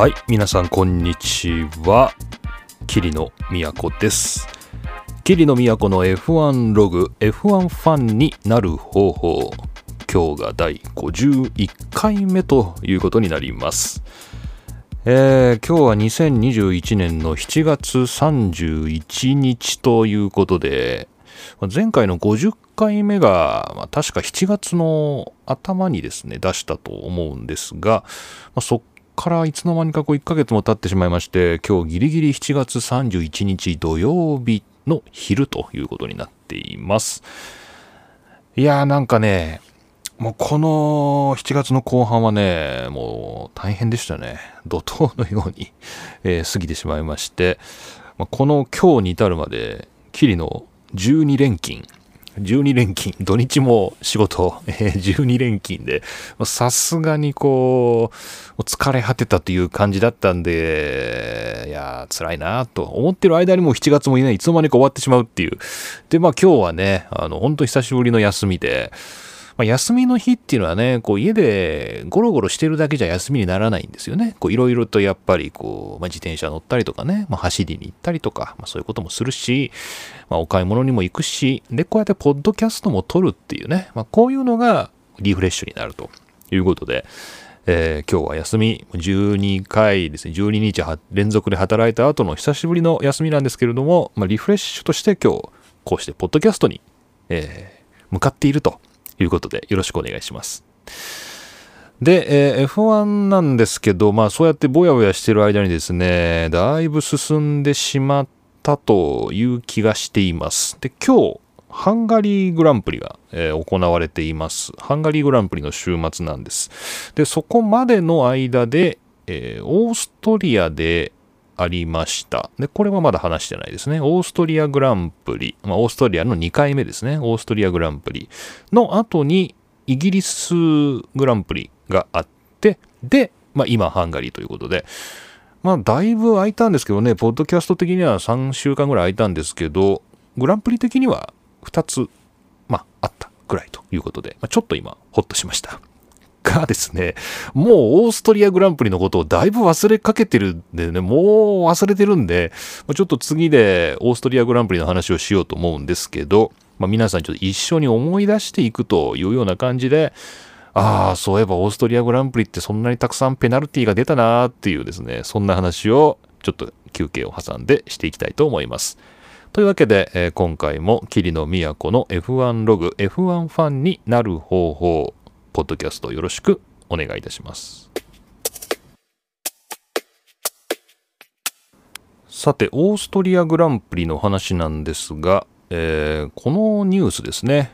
はい皆さんこんにちは。桐野都です。桐野都の F1 ログ F1 ファンになる方法今日が第51回目ということになります。えー、今日は2021年の7月31日ということで前回の50回目が、まあ、確か7月の頭にですね出したと思うんですが、まあ、そっからいつの間にかこう1ヶ月も経ってしまいまして、今日ギリギリ7月31日土曜日の昼ということになっています。いやーなんかね、もうこの7月の後半はね、もう大変でしたね。怒涛のように、えー、過ぎてしまいまして、まあ、この今日に至るまで、キリの12連勤、12連勤、土日も仕事、えー、12連勤で、さすがにこう、疲れ果てたという感じだったんで、いや辛いなと。思ってる間にもう7月もいない、いつの間にか終わってしまうっていう。で、まあ今日はね、あの、本当久しぶりの休みで、まあ、休みの日っていうのはね、こう家でゴロゴロしてるだけじゃ休みにならないんですよね。こういろいろとやっぱりこう、まあ、自転車乗ったりとかね、まあ、走りに行ったりとか、まあ、そういうこともするし、まあ、お買い物にも行くし、で、こうやってポッドキャストも撮るっていうね、まあ、こういうのがリフレッシュになるということで、えー、今日は休み、12回ですね、12日連続で働いた後の久しぶりの休みなんですけれども、まあ、リフレッシュとして今日、こうしてポッドキャストに、えー、向かっているということでよろしくお願いします。で、えー、F1 なんですけど、まあそうやってぼやぼやしてる間にですね、だいぶ進んでしまってたという気がしています。で、今日、ハンガリーグランプリが、えー、行われています。ハンガリーグランプリの週末なんです。で、そこまでの間で、えー、オーストリアでありました。で、これはまだ話してないですね。オーストリアグランプリ、まあ、オーストリアの2回目ですね。オーストリアグランプリの後にイギリスグランプリがあって、で、まあ、今ハンガリーということで、まあ、だいぶ空いたんですけどね、ポッドキャスト的には3週間ぐらい空いたんですけど、グランプリ的には2つ、まあ、あったぐらいということで、まあ、ちょっと今、ほっとしました。がですね、もうオーストリアグランプリのことをだいぶ忘れかけてるんでね、もう忘れてるんで、ちょっと次でオーストリアグランプリの話をしようと思うんですけど、まあ、皆さんちょっと一緒に思い出していくというような感じで、ああ、そういえばオーストリアグランプリってそんなにたくさんペナルティが出たなーっていうですね、そんな話をちょっと休憩を挟んでしていきたいと思います。というわけで、えー、今回も桐野都の F1 ログ F1 ファンになる方法ポッドキャストよろしくお願いいたします。さて、オーストリアグランプリの話なんですが、えー、このニュースですね。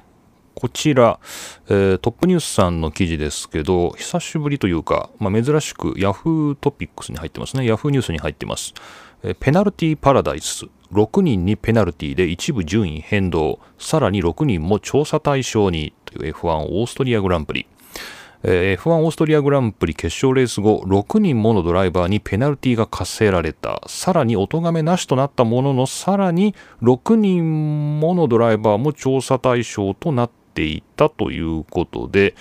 こちら、えー、トップニュースさんの記事ですけど、久しぶりというか、まあ、珍しく Yahoo トピックスに入ってますね。Yahoo ニュースに入ってます。えー、ペナルティパラダイス。6人にペナルティで一部順位変動。さらに6人も調査対象にという F1 オーストリアグランプリ。えー、F1 オーストリアグランプリ決勝レース後、6人ものドライバーにペナルティが課せられた。さらに、お咎めなしとなったものの、さらに、6人ものドライバーも調査対象となったていたということで、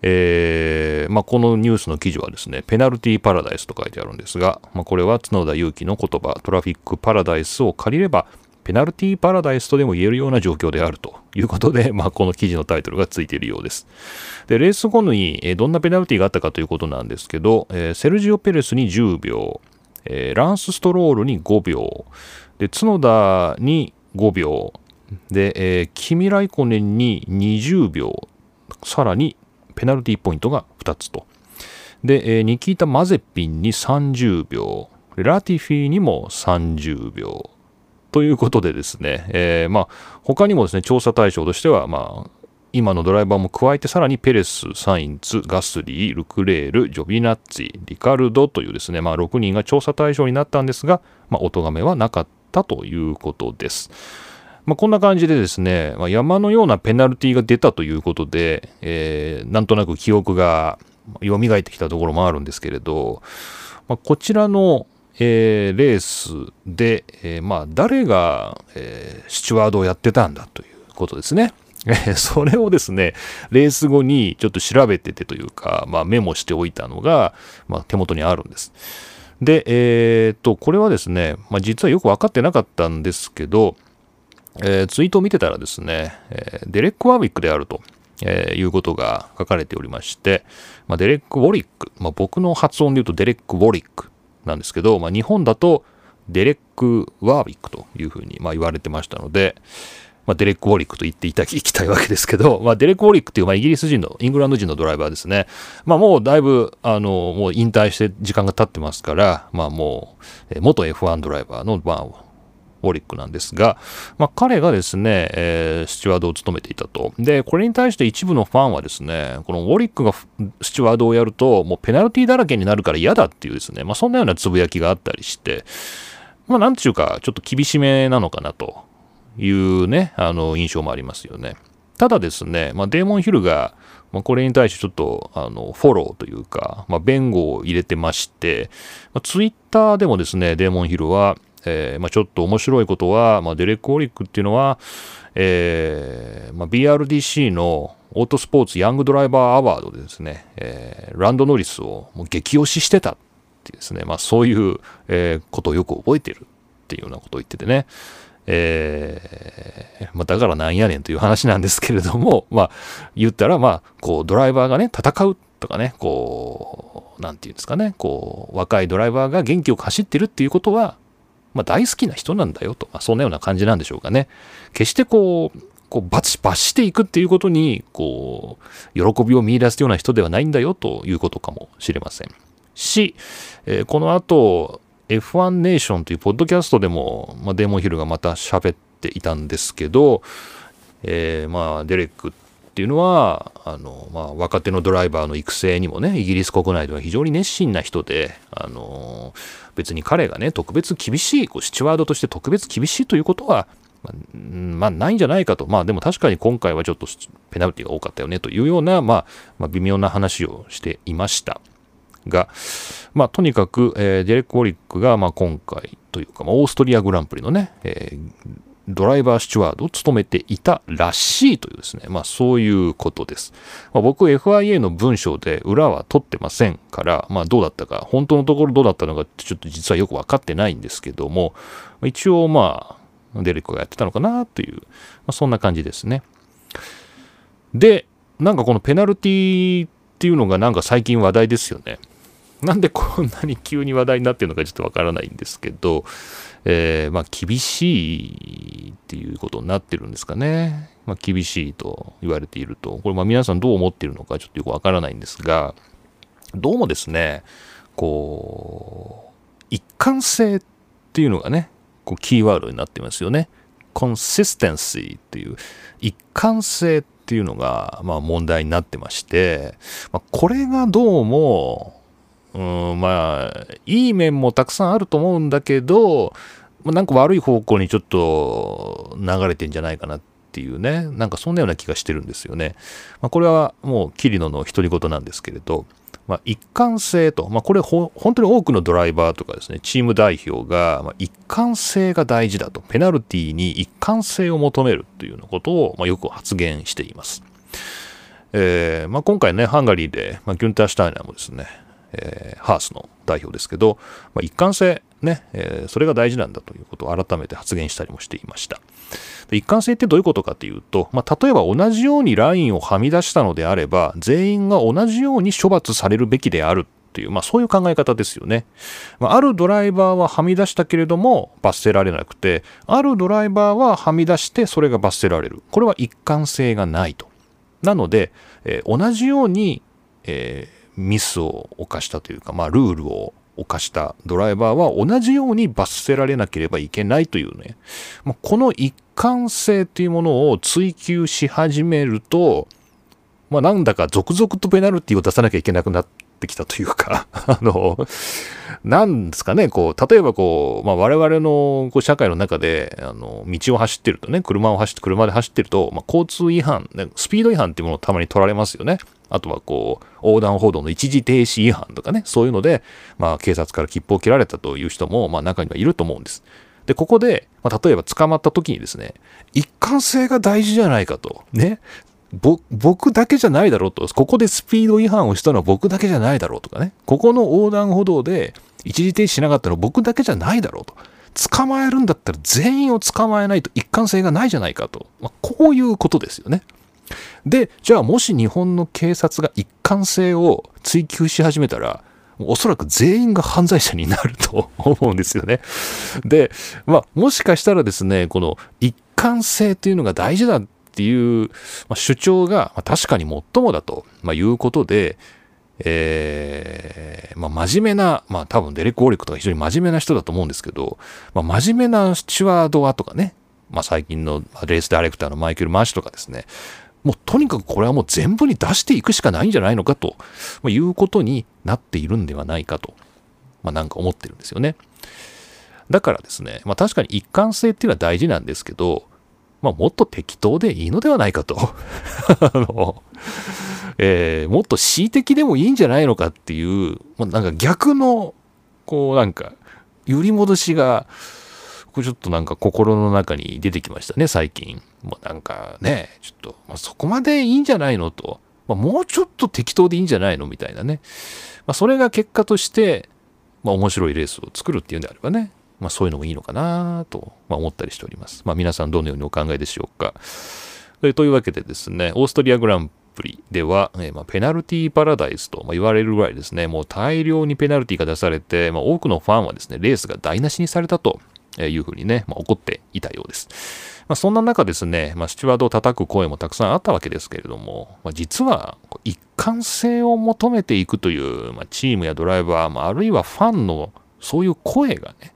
えーまあ、このニュースの記事はですね、ペナルティパラダイスと書いてあるんですが、まあ、これは角田祐希の言葉、トラフィックパラダイスを借りれば、ペナルティーパラダイスとでも言えるような状況であるということで、まあ、この記事のタイトルがついているようです。で、レース後に、どんなペナルティーがあったかということなんですけど、えセルジオ・ペレスに10秒、えランス・ストロールに5秒、で、角田に5秒、で、えー、キミ・ライコネンに20秒、さらにペナルティーポイントが2つと。で、えー、ニキータ・マゼピンに30秒、ラティフィーにも30秒、ということでですね、えー、まあ、他にもですね、調査対象としては、まあ、今のドライバーも加えてさらにペレス、サインツ、ガスリー、ルクレール、ジョビナッツィ、リカルドというですね、まあ、6人が調査対象になったんですが、まあ、お咎めはなかったということです。まあ、こんな感じでですね、まあ、山のようなペナルティが出たということで、えー、なんとなく記憶が蘇ってきたところもあるんですけれど、まあ、こちらのえー、レースで、えー、まあ、誰が、えー、スチュワードをやってたんだということですね。それをですね、レース後にちょっと調べててというか、まあ、メモしておいたのが、まあ、手元にあるんです。で、えー、っと、これはですね、まあ、実はよく分かってなかったんですけど、えー、ツイートを見てたらですね、えー、デレック・ワーウィックであると、えー、いうことが書かれておりまして、まあ、デレック・ウォリック、まあ、僕の発音で言うとデレック・ウォリックなんですけど、まあ、日本だとデレック・ワーウィックというふうにまあ言われてましたので、まあ、デレック・ウォリックと言っていたいきたいわけですけど、まあ、デレック・ウォリックっていう、まあ、イギリス人の、イングランド人のドライバーですね。まあ、もうだいぶ、あの、もう引退して時間が経ってますから、まあ、もう、元 F1 ドライバーの、まあ、ウォリックなんですが、まあ、彼がですね、えー、スチュワードを務めていたと。で、これに対して一部のファンはですね、このウォリックがスチュワードをやると、もうペナルティだらけになるから嫌だっていうですね、まあ、そんなようなつぶやきがあったりして、まあ、なんていうか、ちょっと厳しめなのかなというね、あの、印象もありますよね。ただですね、まあ、デーモンヒルが、まあ、これに対してちょっと、あの、フォローというか、まあ、弁護を入れてまして、まあ、ツイッターでもですね、デーモンヒルは、えー、まあ、ちょっと面白いことは、まあ、デレック・オリックっていうのは、えーまあ、BRDC のオートスポーツヤングドライバーアワードでですね、えー、ランドノリスをもう激推ししてたってですね、まあ、そういう、えー、ことをよく覚えてるっていうようなことを言っててね、えー、まあ、だからなんやねんという話なんですけれども、まあ、言ったら、まあ、こう、ドライバーがね、戦うとかね、こう、なんていうんですかね、こう、若いドライバーが元気よく走ってるっていうことは、まあ、大好きな人なんだよと、まあ、そんなような感じなんでしょうかね。決してこう、こう罰罰していくっていうことに、こう、喜びを見出すような人ではないんだよということかもしれません。し、えー、この後、F1 ネーションというポッドキャストでも、まあ、デーモンヒルがまた喋っていたんですけど、えー、まあ、デレックっっていうのは、あの、まあ、若手のドライバーの育成にもね、イギリス国内では非常に熱心な人で、あの、別に彼がね、特別厳しい、こう、スチュワードとして特別厳しいということは、まあ、まあ、ないんじゃないかと。まあ、でも確かに今回はちょっとペナルティが多かったよねというような、まあ、まあ、微妙な話をしていました。が、まあ、とにかく、えー、デレック・ウォリックが、まあ、今回というか、まあ、オーストリアグランプリのね、えー、ドライバースチュワードを務めていたらしいというですね、まあそういうことです。まあ、僕 FIA の文章で裏は取ってませんから、まあどうだったか、本当のところどうだったのかってちょっと実はよくわかってないんですけども、一応まあデレックがやってたのかなという、まあ、そんな感じですね。で、なんかこのペナルティっていうのがなんか最近話題ですよね。なんでこんなに急に話題になってるのかちょっとわからないんですけど、えー、まあ厳しいっていうことになってるんですかね。まあ厳しいと言われていると。これまあ皆さんどう思っているのかちょっとよくわからないんですが、どうもですね、こう、一貫性っていうのがね、こうキーワードになってますよね。consistency っていう一貫性っていうのが、まあ、問題になってまして、まあ、これがどうもうんまあいい面もたくさんあると思うんだけど、まあ、なんか悪い方向にちょっと流れてんじゃないかなっていうねなんかそんなような気がしてるんですよね。まあ、これはもう桐野の独り言なんですけれど、まあ、一貫性と、まあ、これ本当に多くのドライバーとかですねチーム代表が、まあ、一貫性が大事だとペナルティに一貫性を求めるというようなことを、まあ、よく発言しています。えーまあ、今回ねハンガリーで、まあ、ギュンター・シュタイナーもですねえー、ハースの代表ですけど、まあ、一貫性ね、えー、それが大事なんだということを改めて発言したりもしていました。一貫性ってどういうことかというと、まあ、例えば同じようにラインをはみ出したのであれば、全員が同じように処罰されるべきであるっていう、まあ、そういう考え方ですよね。まあ、あるドライバーははみ出したけれども罰せられなくて、あるドライバーははみ出してそれが罰せられる。これは一貫性がないと。なので、えー、同じように、えーミスを犯したというか、まあ、ルールを犯したドライバーは同じように罰せられなければいけないというね、まあ、この一貫性というものを追求し始めると、まあ、なんだか続々とペナルティを出さなきゃいけなくなってきたというか あの、なんですかね、こう、例えばこう、まあ、我々のこう社会の中で、あの、道を走ってるとね、車を走って、車で走ってると、まあ、交通違反、ね、スピード違反っていうものをたまに取られますよね。あとはこう、横断歩道の一時停止違反とかね、そういうので、まあ、警察から切符を切られたという人も、まあ、中にはいると思うんです。で、ここで、まあ、例えば捕まった時にですね、一貫性が大事じゃないかと。ね。僕だけじゃないだろうと、ここでスピード違反をしたのは僕だけじゃないだろうとかね、ここの横断歩道で一時停止しなかったのは僕だけじゃないだろうと。捕まえるんだったら全員を捕まえないと一貫性がないじゃないかと。まあ、こういうことですよね。で、じゃあもし日本の警察が一貫性を追求し始めたら、おそらく全員が犯罪者になると 思うんですよね。で、まあ、もしかしたらですね、この一貫性っていうのが大事だっていう、主張が、まあ、確かに最もだと、いうことで、えー、まあ、真面目な、まあ、多分デレック・オーリックとか非常に真面目な人だと思うんですけど、まあ、真面目なスチュワードはとかね、まあ、最近のレースダイレクターのマイケル・マーシュとかですね、もうとにかくこれはもう全部に出していくしかないんじゃないのかということになっているんではないかと、まあ、なんか思ってるんですよね。だからですね、まあ、確かに一貫性っていうのは大事なんですけど、まあ、もっと適当でいいのではないかと あの、えー、もっと恣意的でもいいんじゃないのかっていう、まあ、なんか逆の、こうなんか、揺り戻しが、これちょっとなんか心の中に出てきましたね、最近。もうなんかね、ちょっと、まあ、そこまでいいんじゃないのと。まあ、もうちょっと適当でいいんじゃないのみたいなね。まあ、それが結果として、まあ、面白いレースを作るっていうんであればね、まあ、そういうのもいいのかなと、ま、思ったりしております。まあ、皆さんどのようにお考えでしょうか。というわけでですね、オーストリアグランプリでは、え、まあ、ペナルティーパラダイスと、ま言われるぐらいですね、もう大量にペナルティーが出されて、まあ、多くのファンはですね、レースが台無しにされたというふうにね、まあ、怒っていたようです。まあ、そんな中ですね、まあ、スチュワードを叩く声もたくさんあったわけですけれども、まあ、実は一貫性を求めていくという、まあ、チームやドライバー、まあ、あるいはファンのそういう声がね、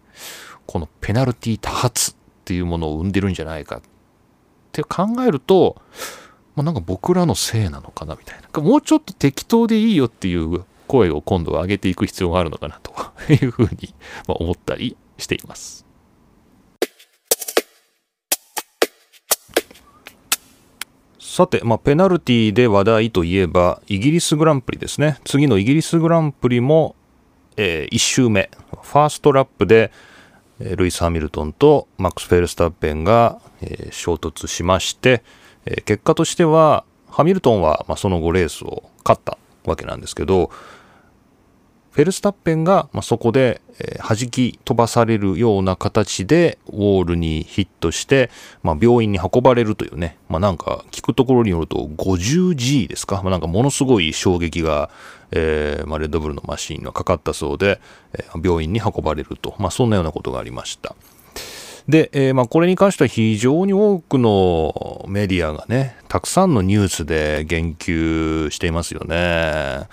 このペナルティ多発っていうものを生んでるんじゃないかって考えると、まあ、なんか僕らのせいなのかなみたいな。もうちょっと適当でいいよっていう声を今度は上げていく必要があるのかなというふうに思ったりしています。さて、まあ、ペナルティで話題といえば、イギリスグランプリですね。次のイギリスグランプリも、えー、1周目、ファーストラップで、ルイス・ハミルトンとマックス・フェルスタッペンが、えー、衝突しまして、えー、結果としては、ハミルトンは、まあ、その後レースを勝ったわけなんですけど、フェルスタッペンが、まあ、そこで、えー、弾き飛ばされるような形でウォールにヒットして、まあ、病院に運ばれるというね、まあ、なんか聞くところによると 50G ですか、まあ、なんかものすごい衝撃が、えーまあ、レッドブルのマシンがかかったそうで、えー、病院に運ばれると、まあ、そんなようなことがありました。で、えー、まあ、これに関しては非常に多くのメディアがね、たくさんのニュースで言及していますよね。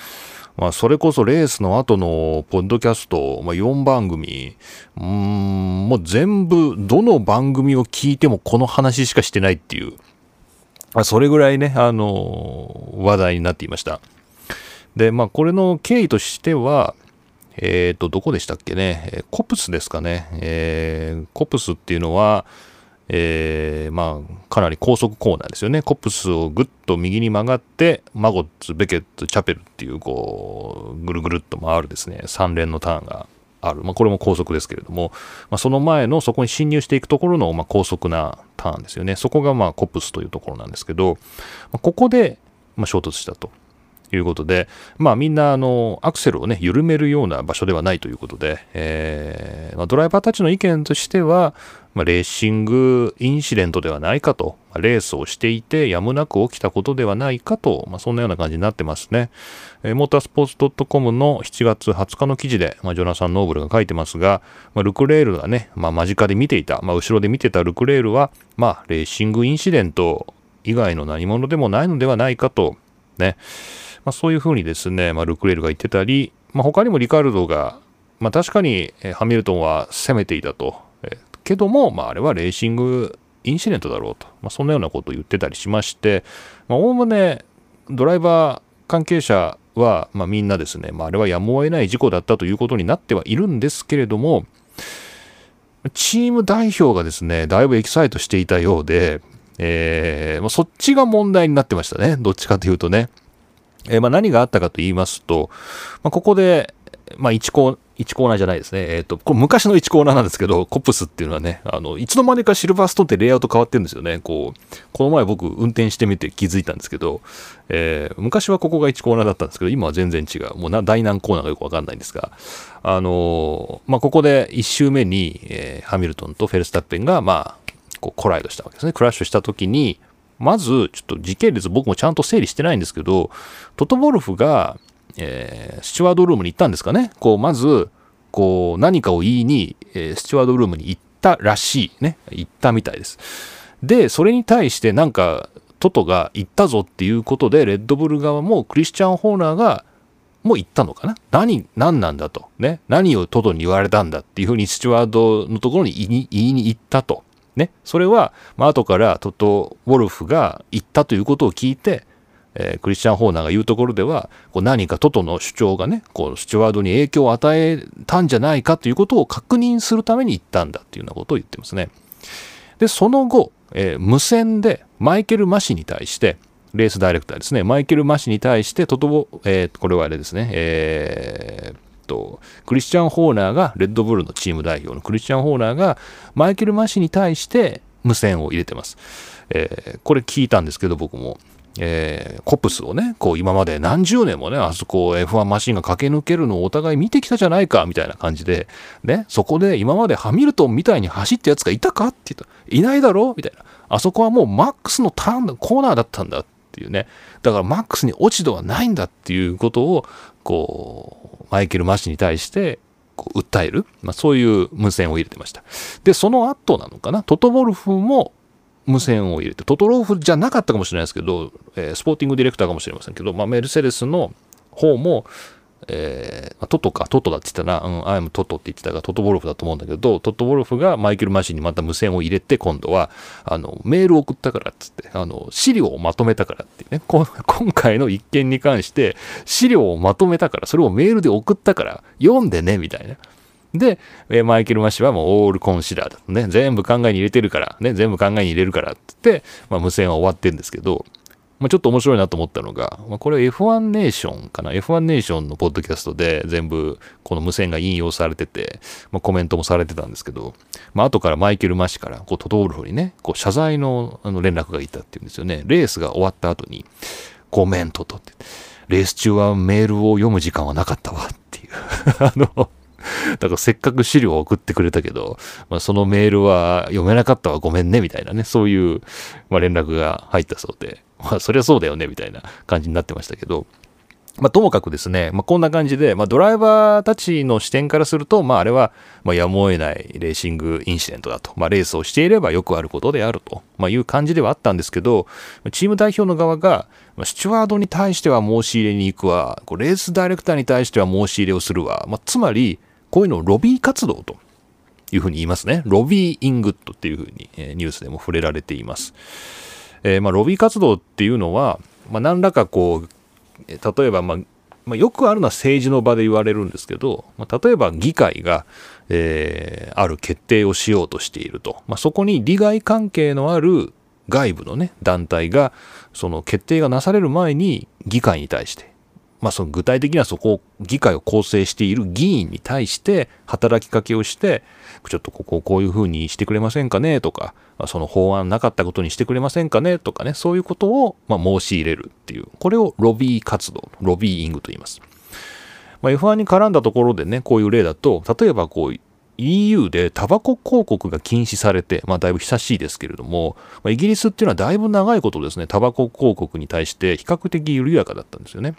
まあ、それこそレースの後のポッドキャスト、まあ、4番組、うん、もう全部、どの番組を聞いてもこの話しかしてないっていう、まあ、それぐらいね、あの、話題になっていました。で、まあ、これの経緯としては、えっ、ー、と、どこでしたっけね、コプスですかね。えー、コプスっていうのは、えー、まあ、かなり高速コーナーですよね。コップスをぐっと右に曲がって、マゴッツ、ベケット、チャペルっていう、こう、ぐるぐるっと回るですね、3連のターンがある。まあ、これも高速ですけれども、まあ、その前のそこに進入していくところの、まあ、高速なターンですよね。そこが、まあ、コップスというところなんですけど、まあ、ここで、まあ、衝突したと。いうことで、まあみんなあのアクセルをね、緩めるような場所ではないということで、えーまあ、ドライバーたちの意見としては、まあ、レーシングインシデントではないかと、まあ、レースをしていてやむなく起きたことではないかと、まあ、そんなような感じになってますね。えー、モータースポーツ .com の7月20日の記事で、まあ、ジョナサン・ノーブルが書いてますが、まあ、ルクレールがね、まあ、間近で見ていた、まあ、後ろで見てたルクレールは、まあ、レーシングインシデント以外の何者でもないのではないかと、ね、まあ、そういうふうにですね、まあ、ルクレールが言ってたり、まあ、他にもリカルドが、まあ、確かにハミルトンは攻めていたと。けども、まあ、あれはレーシングインシデントだろうと。まあ、そんなようなことを言ってたりしまして、おおむねドライバー関係者は、まあ、みんなですね、まあ、あれはやむを得ない事故だったということになってはいるんですけれども、チーム代表がですね、だいぶエキサイトしていたようで、えー、まあ、そっちが問題になってましたね。どっちかというとね。えー、まあ、何があったかと言いますと、まあ、ここで、まあ、1コ1コーナーじゃないですね。えっ、ー、と、これ昔の1コーナーなんですけど、コプスっていうのはね、あの、いつの間にかシルバーストーンってレイアウト変わってるんですよね。こう、この前僕運転してみて気づいたんですけど、えー、昔はここが1コーナーだったんですけど、今は全然違う。もうな大難コーナーがよくわかんないんですが、あのー、まあ、ここで1周目に、えー、ハミルトンとフェルスタッペンが、まあ、こうコライドしたわけですね。クラッシュした時に、まず、ちょっと時系列僕もちゃんと整理してないんですけど、トトボルフが、えー、スチュワードルームに行ったんですかね。こう、まず、こう、何かを言いに、えー、スチュワードルームに行ったらしい。ね。行ったみたいです。で、それに対してなんか、トトが行ったぞっていうことで、レッドブル側もクリスチャン・ホーナーが、もう言ったのかな何、何なんだと。ね。何をトトに言われたんだっていうふうにスチュワードのところに言い言いに行ったと。ね。それは、まあ、後からトト・ウォルフが言ったということを聞いて、えー、クリスチャン・ホーナーが言うところでは、こう何かトトの主張がね、こうスチュワードに影響を与えたんじゃないかということを確認するために言ったんだっていうようなことを言ってますね。で、その後、えー、無線でマイケル・マシに対して、レースダイレクターですね、マイケル・マシに対して、トトボ、えー、これはあれですね、えー、と、クリスチャン・ホーナーが、レッドブルのチーム代表のクリスチャン・ホーナーが、マイケル・マシに対して無線を入れてます。えー、これ聞いたんですけど、僕も。えー、コプスをね、こう今まで何十年もね、あそこ F1 マシンが駆け抜けるのをお互い見てきたじゃないか、みたいな感じで、ね、そこで今までハミルトンみたいに走ったやつがいたかって言ったいないだろみたいな。あそこはもうマックスのターン、コーナーだったんだっていうね。だからマックスに落ち度はないんだっていうことを、こう、マイケル・マシに対して、こう訴える、まあ、そういう無線を入れてました。で、その後なのかな、トトボルフも無線を入れて、トトローフじゃなかったかもしれないですけど、えー、スポーティングディレクターかもしれませんけど、まあ、メルセデスの方も、えー、トトか、トトだって言ったら、うん、 I'm トトって言ってたが、トトボルフだと思うんだけど、トトボルフがマイケル・マシにまた無線を入れて、今度は、あの、メールを送ったからっつって、あの、資料をまとめたからっていうね、今回の一件に関して、資料をまとめたから、それをメールで送ったから、読んでね、みたいな。で、えマイケル・マッシュはもう all considered だとね、全部考えに入れてるから、ね、全部考えに入れるからって言って、まあ、無線は終わってるんですけど、まあ、ちょっと面白いなと思ったのが、まあ、これ F1 ネーションかな ?F1 ネーションのポッドキャストで全部この無線が引用されてて、まあ、コメントもされてたんですけど、まあ後からマイケル・マッシからこうトトールフにね、こう謝罪のあの連絡がいたっていうんですよね。レースが終わった後に、コメントとって、レース中はメールを読む時間はなかったわっていう あの、だからせっかく資料を送ってくれたけど、まあ、そのメールは読めなかったわごめんねみたいなね、そういう、まあ、連絡が入ったそうで、まあそりゃそうだよねみたいな感じになってましたけど、まあ、ともかくですね、まあ、こんな感じで、まあ、ドライバーたちの視点からすると、まあ、あれは、まあ、やむを得ないレーシングインシデントだと。まあ、レースをしていればよくあることであると、まあ、いう感じではあったんですけど、チーム代表の側がま、スチュワードに対しては申し入れに行くわ、レースダイレクターに対しては申し入れをするわ、まあ、つまり、こういうのをロビー活動というふうに言いますね。ロビーイングとっていうふうに、えニュースでも触れられています。えー、まあ、ロビー活動っていうのは、まあ、何らかこう、例えば、まあ、まあ、よくあるのは政治の場で言われるんですけど、まあ、例えば議会が、えー、ある決定をしようとしていると、まあ、そこに利害関係のある外部のね団体がその決定がなされる前に議会に対してまあ、その具体的にはそこを議会を構成している議員に対して働きかけをしてちょっとここをこういうふうにしてくれませんかねとかその法案なかったことにしてくれませんかねとかねそういうことをま申し入れるっていうこれをロビー活動ロビーイングと言います、まあ、F1 に絡んだところでねこういう例だと例えばこう EU でタバコ広告が禁止されて、まあ、だいぶ久しいですけれども、ま、イギリスっていうのはだいぶ長いことですね、タバコ広告に対して比較的緩やかだったんですよね。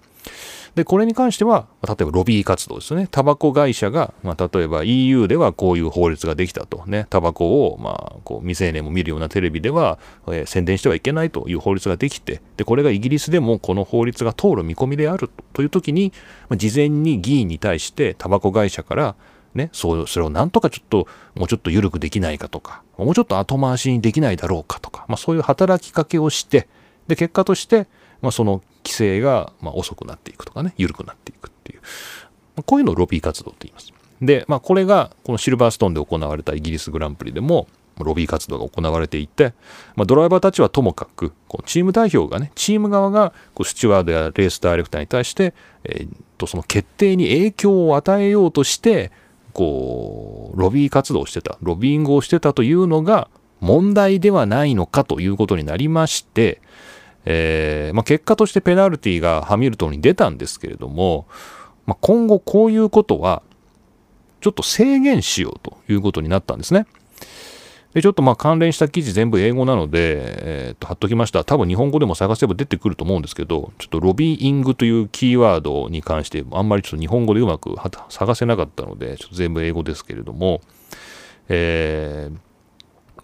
で、これに関しては、例えばロビー活動ですね。タバコ会社が、まあ、例えば EU ではこういう法律ができたと。ね、タバコを、まあ、こう未成年も見るようなテレビでは、えー、宣伝してはいけないという法律ができて、で、これがイギリスでもこの法律が通る見込みであるという時に、まあ、事前に議員に対してタバコ会社から、ね、そうそれをなんとかちょっともうちょっと緩くできないかとかもうちょっと後回しにできないだろうかとか、まあ、そういう働きかけをしてで結果として、まあ、その規制がま遅くなっていくとかね緩くなっていくっていう、まあ、ういうのをロビー活動と言います。で、まあ、これがこのシルバーストーンで行われたイギリスグランプリでもロビー活動が行われていて、まあ、ドライバーたちはともかくこうチーム代表がねチーム側がこうスチュワードやレースダイレクターに対して、えー、とその決定に影響を与えようとしてこうロビー活動をしてたロビーングをしてたというのが問題ではないのかということになりまして、えーまあ、結果としてペナルティがハミルトンに出たんですけれども、まあ、今後こういうことはちょっと制限しようということになったんですね。で、ちょっとまあ関連した記事全部英語なので、えー、っと、貼っときました。多分日本語でも探せば出てくると思うんですけど、ちょっとロビーイングというキーワードに関して、あんまりちょっと日本語でうまく探せなかったので、ちょっと全部英語ですけれども、えー、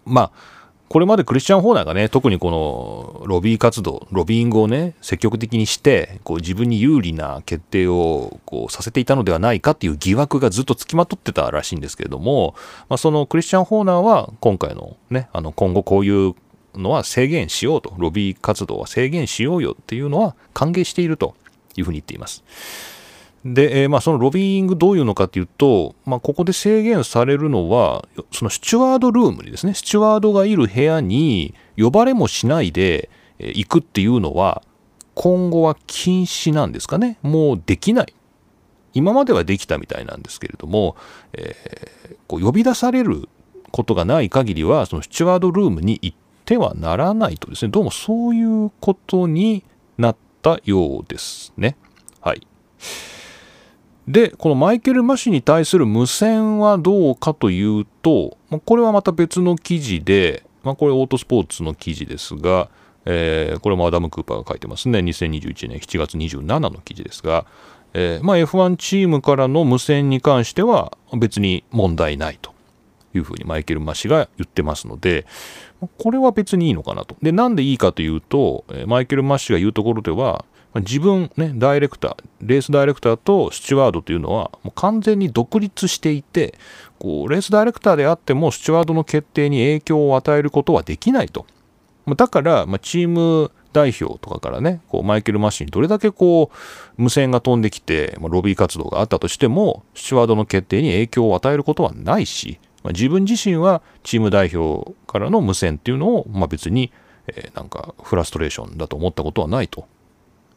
まあ、これまでクリスチャン・ホーナーがね、特にこのロビー活動、ロビーングをね、積極的にして、こう自分に有利な決定をこうさせていたのではないかっていう疑惑がずっとつきまとってたらしいんですけれども、まあ、そのクリスチャン・ホーナーは今回のね、あの今後こういうのは制限しようと、ロビー活動は制限しようよっていうのは歓迎しているというふうに言っています。で、えー、まあ、そのロビーイングどういうのかというと、まあ、ここで制限されるのは、そのスチュワードルームにですね、スチュワードがいる部屋に呼ばれもしないで、行くっていうのは、今後は禁止なんですかね。もうできない。今まではできたみたいなんですけれども、えー、こう呼び出されることがない限りは、そのスチュワードルームに行ってはならないとですね、どうもそういうことになったようですね。はい。で、このマイケル・マシに対する無線はどうかというと、これはまた別の記事で、まあ、これオートスポーツの記事ですが、えー、これもアダム・クーパーが書いてますね。2021年7月27の記事ですが、えーまあ、F1 チームからの無線に関しては別に問題ないというふうにマイケル・マシが言ってますので、これは別にいいのかなと。で、なんでいいかというと、マイケル・マッシュが言うところでは、自分、ね、ダイレクター、レースダイレクターとスチュワードというのは、もう完全に独立していて、こうレースダイレクターであっても、スチュワードの決定に影響を与えることはできないと。だから、まあ、チーム代表とかからね、こうマイケル・マッシュにどれだけこう無線が飛んできて、まあ、ロビー活動があったとしても、スチュワードの決定に影響を与えることはないし、まあ、自分自身はチーム代表からの無線っていうのを、まあ、別に、えー、なんかフラストレーションだと思ったことはないと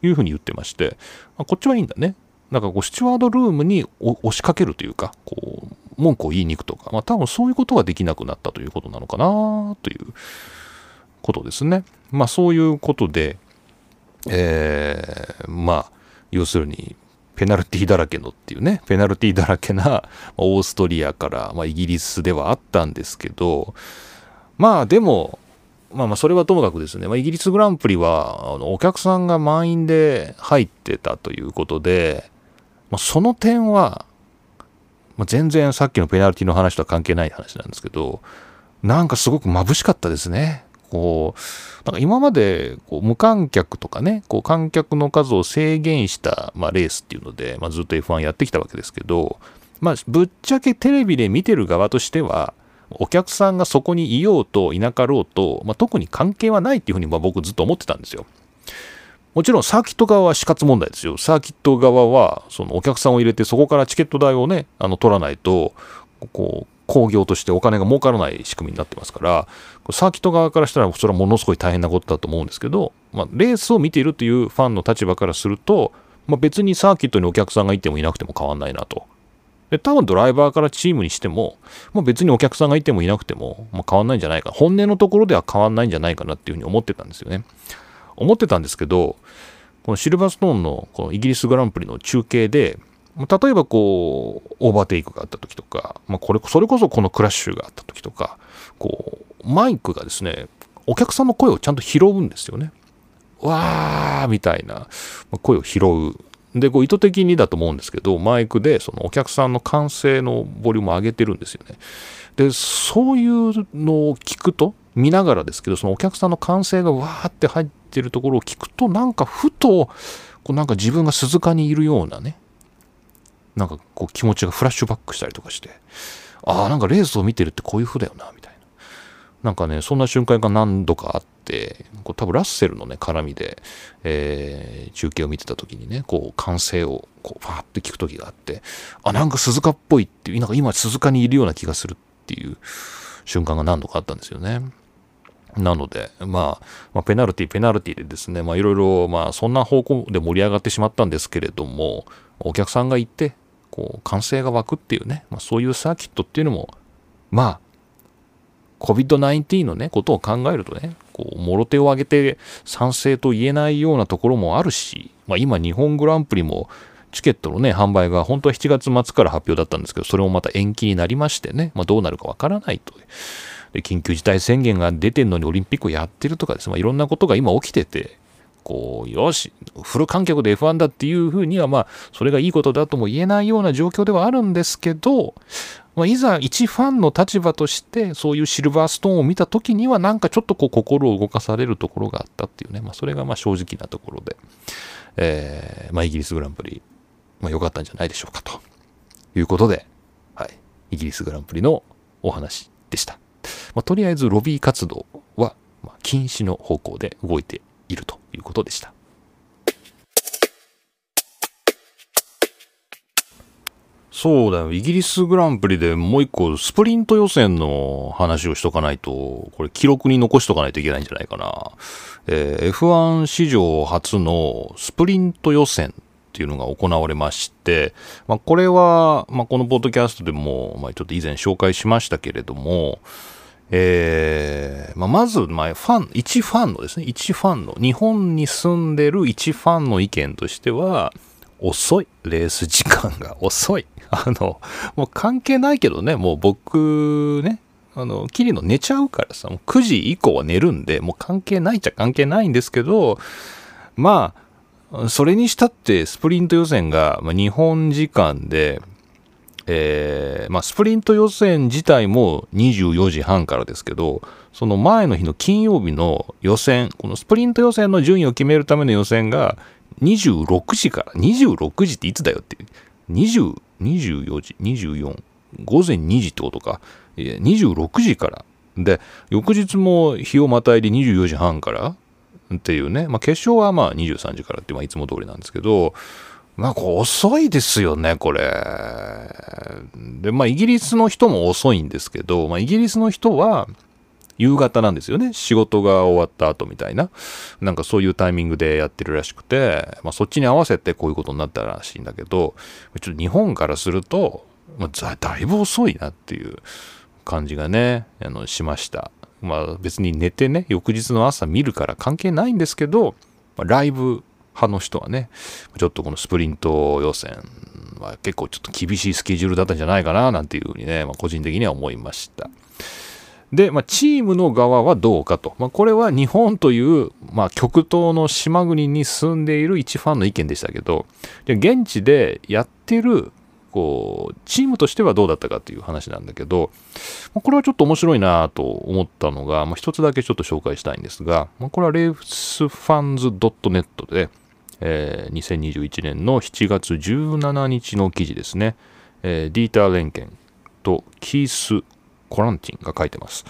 いうふうに言ってまして、あ、こっちはいいんだね。なんかこう、スチュワードルームに押しかけるというか、こう、文句を言いに行くとか、まあ多分そういうことができなくなったということなのかなということですね。まあそういうことで、えー、まあ、要するに、ペナルティだらけのっていうね、ペナルティだらけなオーストリアから、まあ、イギリスではあったんですけど、まあでも、まあまあそれはともかくですね、まあ、イギリスグランプリはあのお客さんが満員で入ってたということで、まあ、その点は、まあ、全然さっきのペナルティの話とは関係ない話なんですけど、なんかすごく眩しかったですね。こう、なんか今までこう無観客とかね、こう観客の数を制限した、まあ、レースっていうので、まあ、ずっと F1 やってきたわけですけど、まあ、ぶっちゃけテレビで見てる側としては、お客さんがそこにいようといなかろうと、まあ、特に関係はないっていうふうにま僕ずっと思ってたんですよ。もちろんサーキット側は死活問題ですよ。サーキット側はそのお客さんを入れてそこからチケット代をね、あの取らないと、こう、工業としてお金が儲からない仕組みになってますから、サーキット側からしたらそれはものすごい大変なことだと思うんですけど、まあ、レースを見ているというファンの立場からすると、まあ、別にサーキットにお客さんがいてもいなくても変わんないなと。で、多分ドライバーからチームにしても、まあ、別にお客さんがいてもいなくても、まあ、変わんないんじゃないか。本音のところでは変わんないんじゃないかなっていうふうに思ってたんですよね。思ってたんですけど、このシルバーストーンのこのイギリスグランプリの中継で、例えばこう、オーバーテイクがあった時とか、まあ、これ、それこそこのクラッシュがあった時とか、こう、マイクがですね、お客さんの声をちゃんと拾うんですよね。わーみたいな声を拾うで、こう意図的にだと思うんですけど、マイクでそのお客さんの歓声のボリュームを上げてるんですよね。で、そういうのを聞くと、見ながらですけど、そのお客さんの歓声がわーって入ってるところを聞くと、なんかふと、こうなんか自分が鈴鹿にいるようなね、なんかこう気持ちがフラッシュバックしたりとかして、ああ、なんかレースを見てるってこういう風だよな、みたいな。なんかね、そんな瞬間が何度かあって、こう多分ラッセルのね、絡みで、えー、中継を見てた時にね、こう、歓声を、こう、ファーって聞く時があって、あ、なんか鈴鹿っぽいっていう、なんか今鈴鹿にいるような気がするっていう、瞬間が何度かあったんですよね。なので、まあ、まあ、ペナルティ、ペナルティでですね、まあ、いろいろ、まあ、そんな方向で盛り上がってしまったんですけれども、お客さんがいて、こう、歓声が湧くっていうね、まあ、そういうサーキットっていうのも、まあ、COVID-19 のね、ことを考えるとね、こう、もろ手を挙げて賛成と言えないようなところもあるし、まあ、今、日本グランプリも、チケットのね、販売が本当は7月末から発表だったんですけど、それもまた延期になりましてね、まあ、どうなるかわからないと。で緊急事態宣言が出てんのにオリンピックをやってるとかですね、まあ、いろんなことが今起きてて、こう、よし、フル観客で F1 だっていうふうには、まあ、それがいいことだとも言えないような状況ではあるんですけど、まあ、いざ一ファンの立場としてそういうシルバーストーンを見た時にはなんかちょっとこう心を動かされるところがあったっていうね、まあ、それがまあ正直なところで、えーまあ、イギリスグランプリ、まあ、良かったんじゃないでしょうかということで、はい、イギリスグランプリのお話でした。まあ、とりあえずロビー活動は、まあ、禁止の方向で動いているということでした。そうだよ。イギリスグランプリでもう一個スプリント予選の話をしとかないと、これ記録に残しとかないといけないんじゃないかな。えー、F1 史上初のスプリント予選っていうのが行われまして、まあ、これは、まあ、このポッドキャストでも、まあ、ちょっと以前紹介しましたけれども、えーまあ、まず、まあ、ファン、一ファンのですね、一ファンの、日本に住んでる一ファンの意見としては、遅い。レース時間が遅い。あの、もう関係ないけどね、もう僕ね、あの、キリの寝ちゃうからさ、もう9時以降は寝るんで、もう関係ないっちゃ関係ないんですけど、まあ、それにしたってスプリント予選が、ま、日本時間で、えー、まあ、スプリント予選自体も24時半からですけど、その前の日の金曜日の予選、このスプリント予選の順位を決めるための予選が26時から、26時っていつだよっていう、20、24時、24、午前2時ってことか、26時から。で、翌日も日をまたいで24時半からっていうね、まあ、決勝はまあ23時からって、まあ、いつも通りなんですけど、まあ、こう遅いですよね、これ。で、まあ、イギリスの人も遅いんですけど、まあ、イギリスの人は、夕方なんですよね。仕事が終わった後みたいな。なんかそういうタイミングでやってるらしくて、まあ、そっちに合わせてこういうことになったらしいんだけど、ちょっと日本からすると、まあ、だいぶ遅いなっていう感じがね、あの、しました。まあ別に寝てね、翌日の朝見るから関係ないんですけど、まあ、ライブ派の人はね、ちょっとこのスプリント予選は結構ちょっと厳しいスケジュールだったんじゃないかななんていうふうにね、まあ、個人的には思いました。で、まあ、チームの側はどうかと。まあ、これは日本という、まあ、極東の島国に住んでいる一ファンの意見でしたけど、現地でやってる、こう、チームとしてはどうだったかという話なんだけど、これはちょっと面白いなと思ったのが、まあ、一つだけちょっと紹介したいんですが、まこれはレースファンズ .net で、えー、2021年の7月17日の記事ですね、えー、ディーター・レンケンとキース・コランティンが書いてます。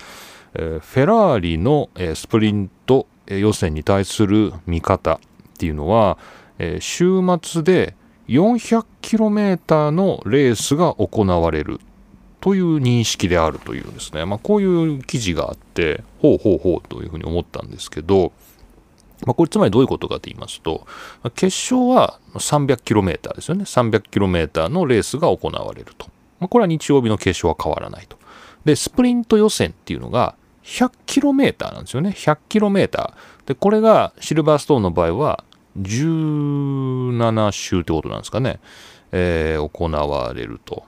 えー、フェラーリの、えー、スプリント、予選に対する見方っていうのは、えー、週末で 400km のレースが行われるという認識であるというですね、まあ、こういう記事があって、ほうほうほうというふうに思ったんですけど、まあ、これつまりどういうことかと言いますと、決勝は 300km ですよね。300km のレースが行われると。まあ、これは日曜日の決勝は変わらないと。で、スプリント予選っていうのが 100km なんですよね。100km。で、これがシルバーストーンの場合は17周ってことなんですかね。えー、行われると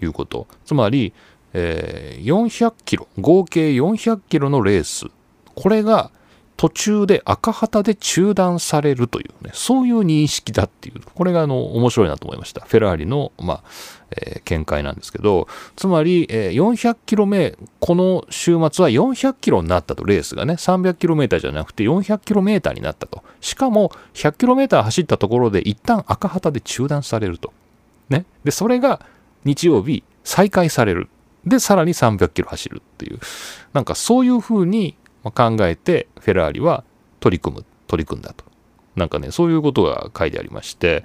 いうこと。つまり、えー、400キロ、合計400キロのレース。これが途中で赤旗で中断されるというね、そういう認識だっていう、これがあの面白いなと思いました。フェラーリの、まあ、えー、見解なんですけど、つまり、えー、400キロ目、この週末は400キロになったと、レースがね、300キロメーターじゃなくて400キロメーターになったと。しかも、100キロメーター走ったところで一旦赤旗で中断されると。ね。で、それが日曜日再開される。で、さらに300キロ走るっていう。なんかそういうふうに考えて、フェラーリは取り組む、取り組んだと。なんかね、そういうことが書いてありまして、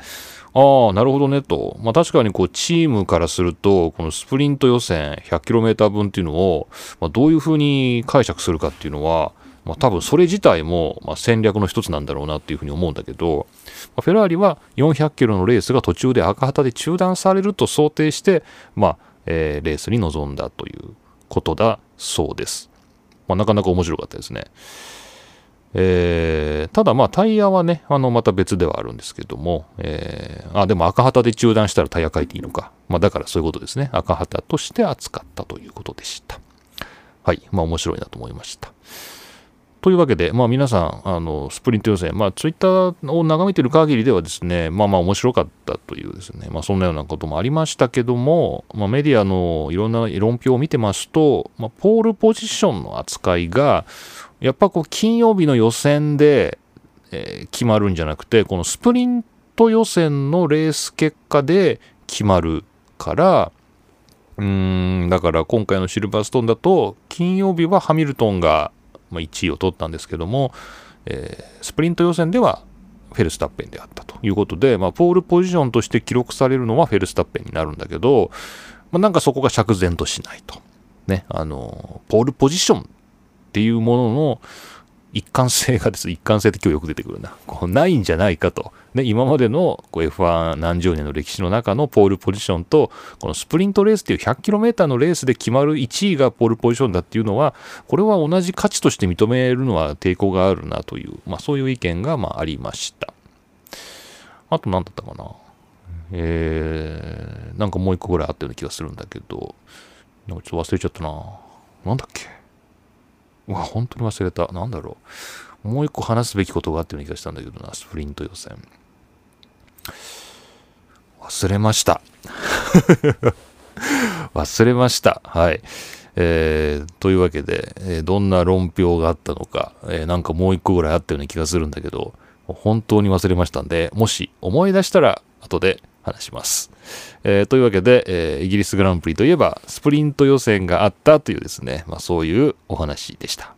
ああ、なるほどねと。まあ確かにこうチームからすると、このスプリント予選 100km 分っていうのを、まあ、どういうふうに解釈するかっていうのは、まあ多分それ自体もま戦略の一つなんだろうなっていうふうに思うんだけど、ま、フェラーリは400キロのレースが途中で赤旗で中断されると想定して、まあ、えー、レースに臨んだということだそうです。まあ、なかなか面白かったですね。えー、ただまあタイヤはね、あのまた別ではあるんですけども、えー、あ、でも赤旗で中断したらタイヤ変えていいのか。まあだからそういうことですね。赤旗として扱ったということでした。はい。まあ面白いなと思いました。というわけで、まあ皆さん、あの、スプリント予選、まあツイッターを眺めている限りではですね、まあまあ面白かったというですね、まあそんなようなこともありましたけども、まあメディアのいろんな論評を見てますと、まあポールポジションの扱いが、やっぱこう金曜日の予選で、えー、決まるんじゃなくてこのスプリント予選のレース結果で決まるからうーんだから今回のシルバーストーンだと金曜日はハミルトンが1位を取ったんですけども、えー、スプリント予選ではフェルスタッペンであったということで、まあ、ポールポジションとして記録されるのはフェルスタッペンになるんだけど、まあ、なんかそこが釈然としないと。ね、あの、ポールポジションっていうものの一貫性がです、一貫性って今日よく出てくるな。こうないんじゃないかと。ね、今までのこう F1 何十年の歴史の中のポールポジションと、このスプリントレースっていう 100km のレースで決まる1位がポールポジションだっていうのは、これは同じ価値として認めるのは抵抗があるなという、まあそういう意見がまあありました。あと何だったかな。えー、なんかもう一個ぐらいあったような気がするんだけど、なんかちょっと忘れちゃったな。なんだっけうわ、本当に忘れた。なんだろう。もう一個話すべきことがあったような気がしたんだけどな、スプリント予選。忘れました。忘れました。はい。えー、というわけで、えー、どんな論評があったのか、えー、なんかもう一個ぐらいあったような気がするんだけど、本当に忘れましたんで、もし思い出したら後で話します。えー、というわけで、えー、イギリスグランプリといえば、スプリント予選があったというですね、まあ、そういうお話でした。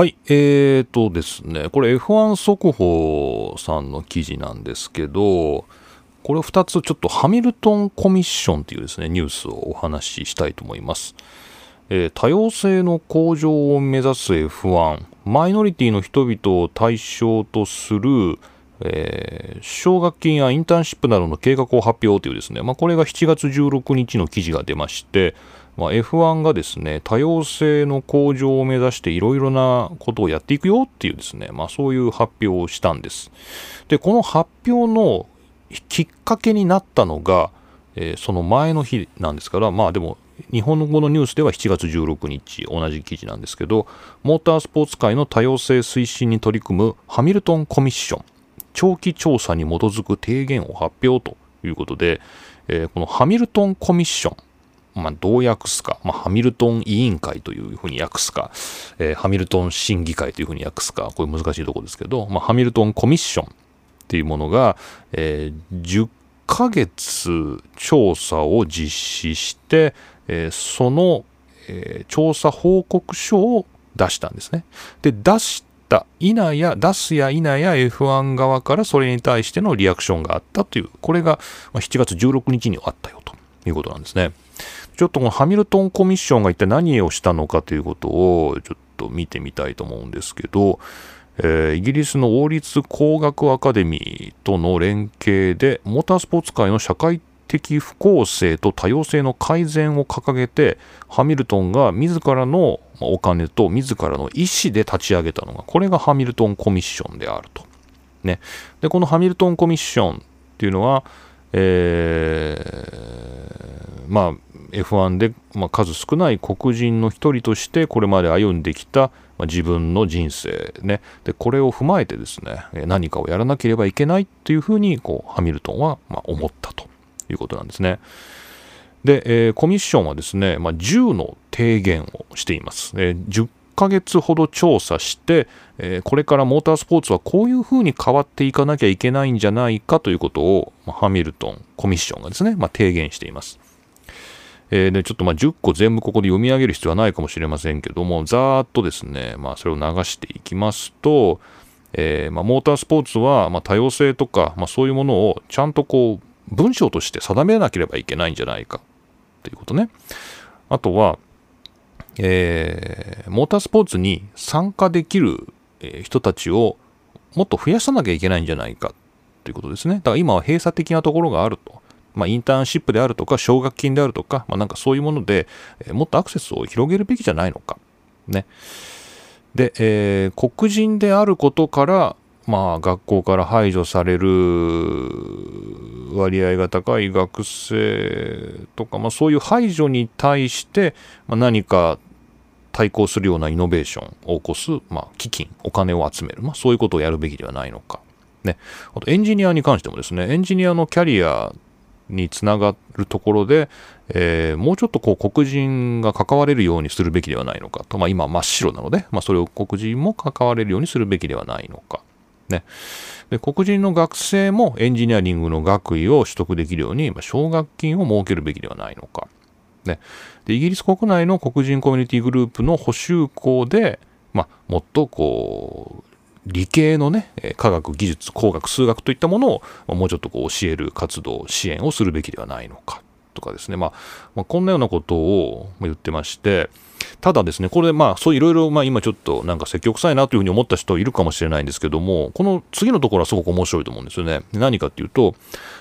はい、えーとですね、これ F1 速報さんの記事なんですけど、これ2つちょっとハミルトンコミッションというですね、ニュースをお話ししたいと思います。えー、多様性の向上を目指す F1 マイノリティの人々を対象とする、えー、奨学金やインターンシップなどの計画を発表というですね、まあ、これが7月16日の記事が出まして、まあ、F1 がですね多様性の向上を目指していろいろなことをやっていくよっていうですね、まあ、そういう発表をしたんです。でこの発表のきっかけになったのが、えー、その前の日なんですからまあでも日本語のニュースでは7月16日同じ記事なんですけどモータースポーツ界の多様性推進に取り組むハミルトンコミッション長期調査に基づく提言を発表ということで、えー、このハミルトンコミッションまあ、どう訳すか、まあ、ハミルトン委員会というふうに訳すか、えー、ハミルトン審議会というふうに訳すか、これ難しいとこですけど、まあ、ハミルトンコミッションっていうものが、えー、10ヶ月調査を実施して、えー、その、えー、調査報告書を出したんですね。で、出したいなや、出すやいなや F1 側からそれに対してのリアクションがあったという、これが7月16日にあったよということなんですね。ちょっとこのハミルトンコミッションが一体何をしたのかということをちょっと見てみたいと思うんですけど、えー、イギリスの王立工学アカデミーとの連携でモータースポーツ界の社会的不公正と多様性の改善を掲げてハミルトンが自らのお金と自らの意思で立ち上げたのがこれがハミルトンコミッションであると。ね、でこのハミルトンコミッションっていうのは、えー、まあ F1 で、まあ、数少ない黒人の一人としてこれまで歩んできた、まあ、自分の人生ねでこれを踏まえてですね何かをやらなければいけないっていうふうにこうハミルトンはま思ったということなんですね。で、えー、コミッションはですね、まあ、10の提言をしています。えー、10ヶ月ほど調査して、えー、これからモータースポーツはこういうふうに変わっていかなきゃいけないんじゃないかということを、まあ、ハミルトンコミッションがですね、まあ、提言しています。えー、でちょっとまあ10個全部ここで読み上げる必要はないかもしれませんけども、ざーっとですね、まあ、それを流していきますと、えーまあ、モータースポーツは、まあ、多様性とか、まあ、そういうものをちゃんとこう文章として定めなければいけないんじゃないかということね。あとは、えー、モータースポーツに参加できる人たちをもっと増やさなきゃいけないんじゃないかということですね。だから今は閉鎖的なところがあると。まあ、インターンシップであるとか、奨学金であるとか、まあ、なんかそういうもので、え、もっとアクセスを広げるべきじゃないのか。ね。で、えー、黒人であることから、まあ、学校から排除される割合が高い学生とか、まあ、そういう排除に対して、まあ、何か対抗するようなイノベーションを起こす、まあ、基金、お金を集める、まあ、そういうことをやるべきではないのか。ね。あと、エンジニアに関してもですね、エンジニアのキャリアにつながるところで、えー、もうちょっとこう黒人が関われるようにするべきではないのかと、まあ、今真っ白なので、まあ、それを黒人も関われるようにするべきではないのか。ね、で黒人の学生もエンジニアリングの学位を取得できるように、ま、奨学金を設けるべきではないのか。ね、でイギリス国内の黒人コミュニティグループの補修校で、まあ、もっとこう理系のね科学技術工学数学といったものをもうちょっとこう教える活動支援をするべきではないのかとかですね、まあ、まあ、こんなようなことを言ってまして。ただですねこれまあそういろいろまあ今ちょっとなんか積極臭いなというふうに思った人いるかもしれないんですけどもこの次のところはすごく面白いと思うんですよね。何かっていうと、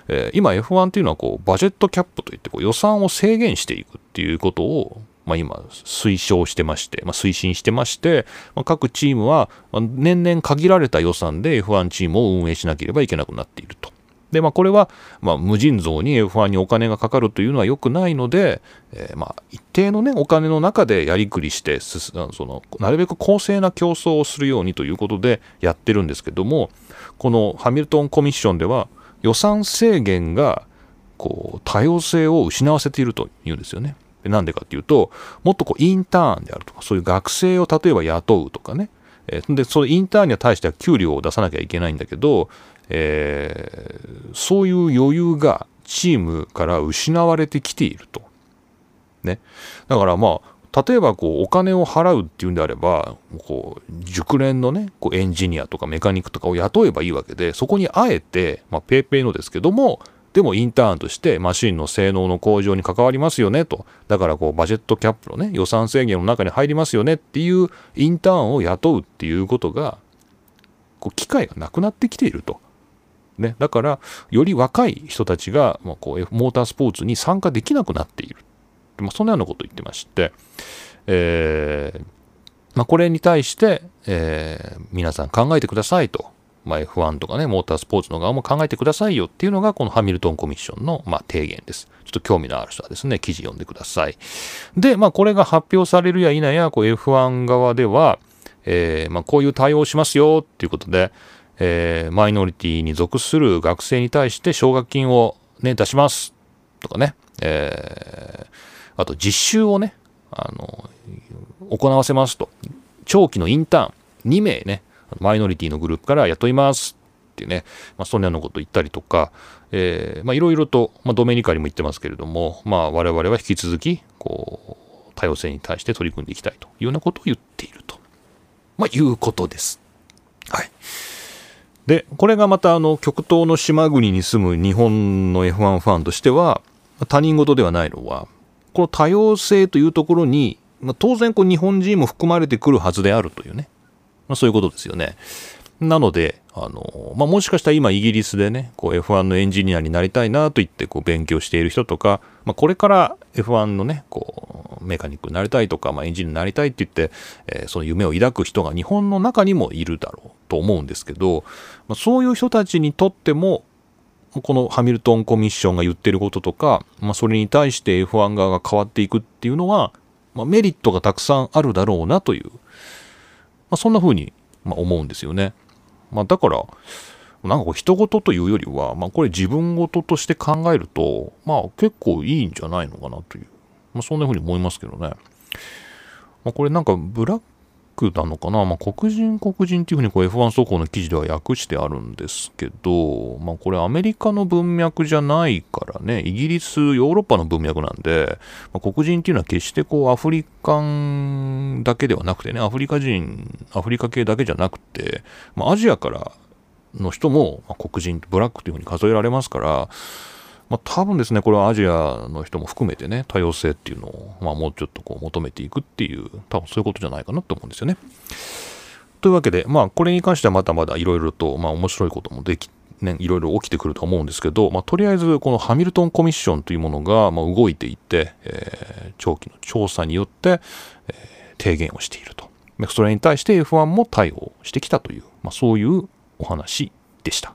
えー、今 F1 っていうのはこうバジェットキャップといってこう予算を制限していくっていうことをまあ、今推奨してまして、まあ、推進してまして、まあ、各チームは年々限られた予算で F1 チームを運営しなければいけなくなっていると。で、まあ、これは、まあ、無尽蔵に F1 にお金がかかるというのは良くないので、えー、まあ、一定のね、お金の中でやりくりして、その、なるべく公正な競争をするようにということでやってるんですけども、このハミルトンコミッションでは、予算制限が、こう、多様性を失わせているというんですよね。なんでかっていうと、もっとこう、インターンであるとか、そういう学生を例えば雇うとかね、えー、で、そのインターンには対しては給料を出さなきゃいけないんだけど、えー、そういう余裕がチームから失われてきていると。ね。だからまあ、例えばこうお金を払うっていうんであれば、こう熟練のね、こうエンジニアとかメカニックとかを雇えばいいわけで、そこにあえて、まあ、ペーペーのですけども、でもインターンとしてマシンの性能の向上に関わりますよねと。だからこうバジェットキャップのね、予算制限の中に入りますよねっていうインターンを雇うっていうことが、こう機会がなくなってきていると。ね、だから、より若い人たちが、まあ、こうモータースポーツに参加できなくなっている。まあ、そんなようなことを言ってまして、えーまあ、これに対して、えー、皆さん考えてくださいと。まあ、F1 とかね、モータースポーツの側も考えてくださいよっていうのが、このハミルトンコミッションの、まあ、提言です。ちょっと興味のある人はですね、記事読んでください。で、まあ、これが発表されるや否や、こう F1 側では、えー、まあ、こういう対応をしますよっていうことで、えー、マイノリティに属する学生に対して奨学金をね、出しますとかね、えー、あと実習をね、あの、行わせますと。長期のインターン2名ね、マイノリティのグループから雇いますっていうね、まあ、そんなようなこと言ったりとか、え、まあいろいろと、まあ、ドメニカにも言ってますけれども、まあ我々は引き続き、こう、多様性に対して取り組んでいきたいというようなことを言っていると、まあ、いうことです。はい。で、これがまたあの極東の島国に住む日本の F1 ファンとしては、他人事ではないのは、この多様性というところに、まあ、当然こう日本人も含まれてくるはずであるというね、まあ、そういうことですよね。なので、あの、まあ、もしかしたら今イギリスでね、こう F1 のエンジニアになりたいなと言ってこう勉強している人とか、まあ、これから F1 のね、こう、メカニックになりたいとか、まあ、エンジニアになりたいって言って、えー、その夢を抱く人が日本の中にもいるだろうと思うんですけど、まあ、そういう人たちにとっても、このハミルトンコミッションが言ってることとか、まあ、それに対して F1 側が変わっていくっていうのは、まあ、メリットがたくさんあるだろうなという、まあ、そんな風にま思うんですよね。まあ、だから、なんかこう人事というよりは、まあ、これ自分事として考えると、まあ結構いいんじゃないのかなという、まあ、そんな風に思いますけどね。まあ、これなんかブラックなのかな、まあ、黒人黒人っていうふうにこう F1 速報の記事では訳してあるんですけど、まあ、これアメリカの文脈じゃないからね、イギリス、ヨーロッパの文脈なんで、まあ、黒人っていうのは決してこうアフリカンだけではなくてね、アフリカ人、アフリカ系だけじゃなくて、まあ、アジアからの人も、ま黒人、ブラックというふうに数えられますから、まあ、多分ですね、これはアジアの人も含めてね、多様性っていうのを、まあ、もうちょっとこう求めていくっていう、多分そういうことじゃないかなと思うんですよね。というわけで、まあ、これに関してはまだまだいろいろと、まあ、面白いこともでき、ね、いろいろ起きてくると思うんですけど、まあ、とりあえず、このハミルトンコミッションというものが、まあ、動いていて、えー、長期の調査によって、えー、提言をしていると。それに対して F1 も対応してきたという、まあ、そういうお話でした。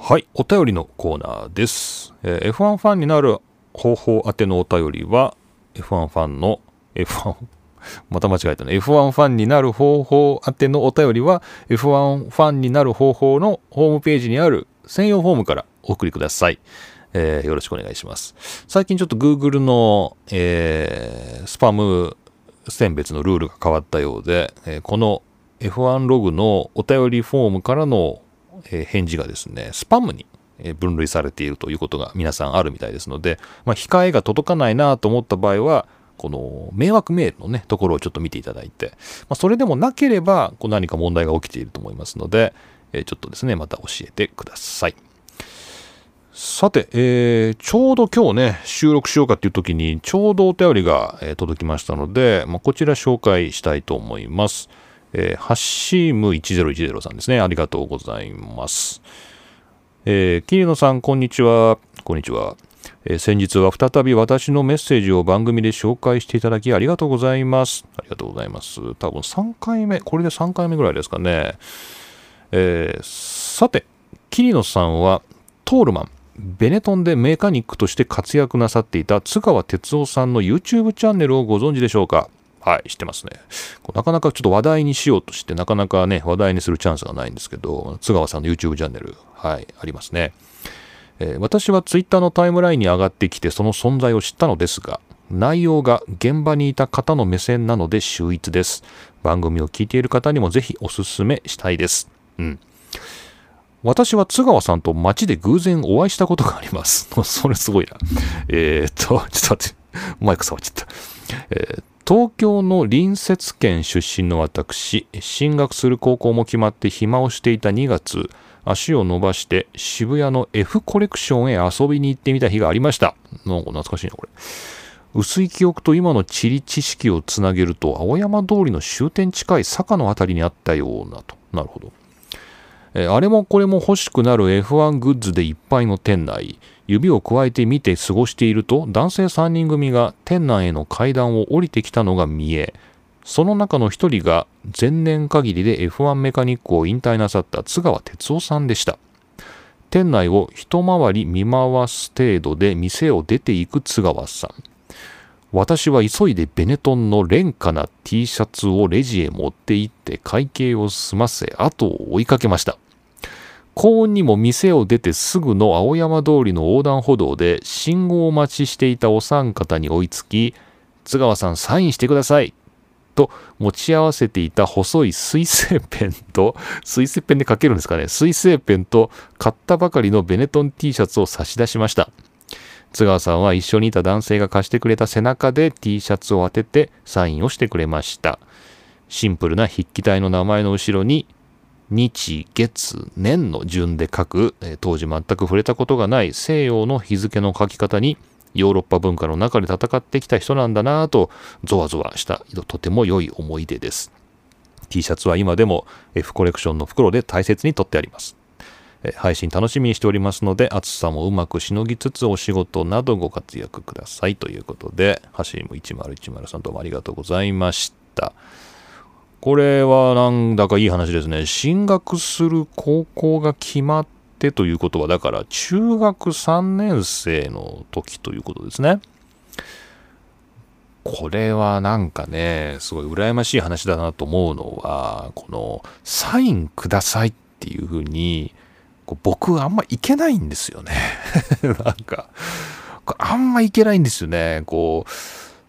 はい、お便りのコーナーです。えー、F1 ファンになる方法宛てのお便りは、F1 ファンの F1 また間違えたね。F1 ファンになる方法宛てのお便りは、F1 ファンになる方法のホームページにある専用フォームからお送りください。えー、よろしくお願いします。最近ちょっと Google の、えー、スパム選別のルールが変わったようで、えー、この F1 ログのお便りフォームからの返事がですね、スパムに分類されているということが皆さんあるみたいですので、まあ、控えが届かないなと思った場合は、この迷惑メールのね、ところをちょっと見ていただいて、まあ、それでもなければ、こう何か問題が起きていると思いますので、えちょっとですね、また教えてください。さて、えー、ちょうど今日ね、収録しようかっていう時に、ちょうどお便りが、え、届きましたので、まあ、こちら紹介したいと思います。えー、ハッシーム1010さんですね。ありがとうございます。えー、桐野さん、こんにちは。こんにちは。えー、先日は再び私のメッセージを番組で紹介していただきありがとうございます。ありがとうございます。多分3回目、これで3回目ぐらいですかね。えー、さて、桐野さんはトールマン、ベネトンでメカニックとして活躍なさっていた津川哲夫さんの YouTube チャンネルをご存知でしょうか？はい、知ってますね。なかなかちょっと話題にしようとして、なかなかね、話題にするチャンスがないんですけど、津川さんの YouTube チャンネル、はい、ありますね。えー、私は Twitter のタイムラインに上がってきて、その存在を知ったのですが、内容が現場にいた方の目線なので秀逸です。番組を聞いている方にもぜひおすすめしたいです。うん。私は津川さんと街で偶然お会いしたことがあります。それすごいな。えー、っと、ちょっと待って、マイク触っちゃった。えー、東京の隣接県出身の私、進学する高校も決まって暇をしていた2月、足を伸ばして渋谷の F コレクションへ遊びに行ってみた日がありました。なんか懐かしいな、これ。薄い記憶と今の地理知識をつなげると、青山通りの終点近い坂の辺りにあったようなと。なるほど。あれもこれも欲しくなる F1 グッズでいっぱいの店内。指をくわえて見て過ごしていると男性3人組が店内への階段を降りてきたのが見えその中の1人が前年限りで F1 メカニックを引退なさった津川哲夫さんでした。店内を一回り見回す程度で店を出ていく津川さん。私は急いでベネトンの廉価な T シャツをレジへ持って行って会計を済ませ後を追いかけました。幸運にも店を出てすぐの青山通りの横断歩道で信号待ちしていたお三方に追いつき、津川さんサインしてくださいと持ち合わせていた細い水性ペンと、水性ペンで書けるんですかね、水性ペンと買ったばかりのベネトン T シャツを差し出しました。津川さんは一緒にいた男性が貸してくれた背中で T シャツを当ててサインをしてくれました。シンプルな筆記体の名前の後ろに日、月、年の順で書く、当時全く触れたことがない西洋の日付の書き方にヨーロッパ文化の中で戦ってきた人なんだなぁとゾワゾワしたとても良い思い出です。T シャツは今でも F コレクションの袋で大切に取ってあります。配信楽しみにしておりますので暑さもうまくしのぎつつお仕事などご活躍くださいということで、ハシム1010さんどうもありがとうございました。これはなんだかいい話ですね。進学する高校が決まってということは、だから中学3年生の時ということですね。これはなんかね、すごい羨ましい話だなと思うのは、このサインくださいっていうふうに、僕あんまいけないんですよね。なんか、あんまいけないんですよね。こう、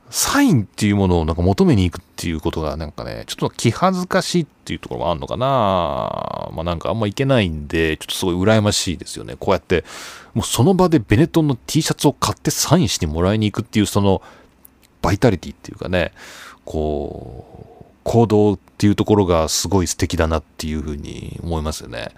サインっていうものをなんか求めに行くっていうことがなんかね、ちょっと気恥ずかしいっていうところもあるのかなまあなんかあんまいけないんで、ちょっとすごい羨ましいですよね。こうやって、もうその場でベネトンの T シャツを買ってサインしてもらいに行くっていうそのバイタリティっていうかね、こう、行動っていうところがすごい素敵だなっていうふうに思いますよね。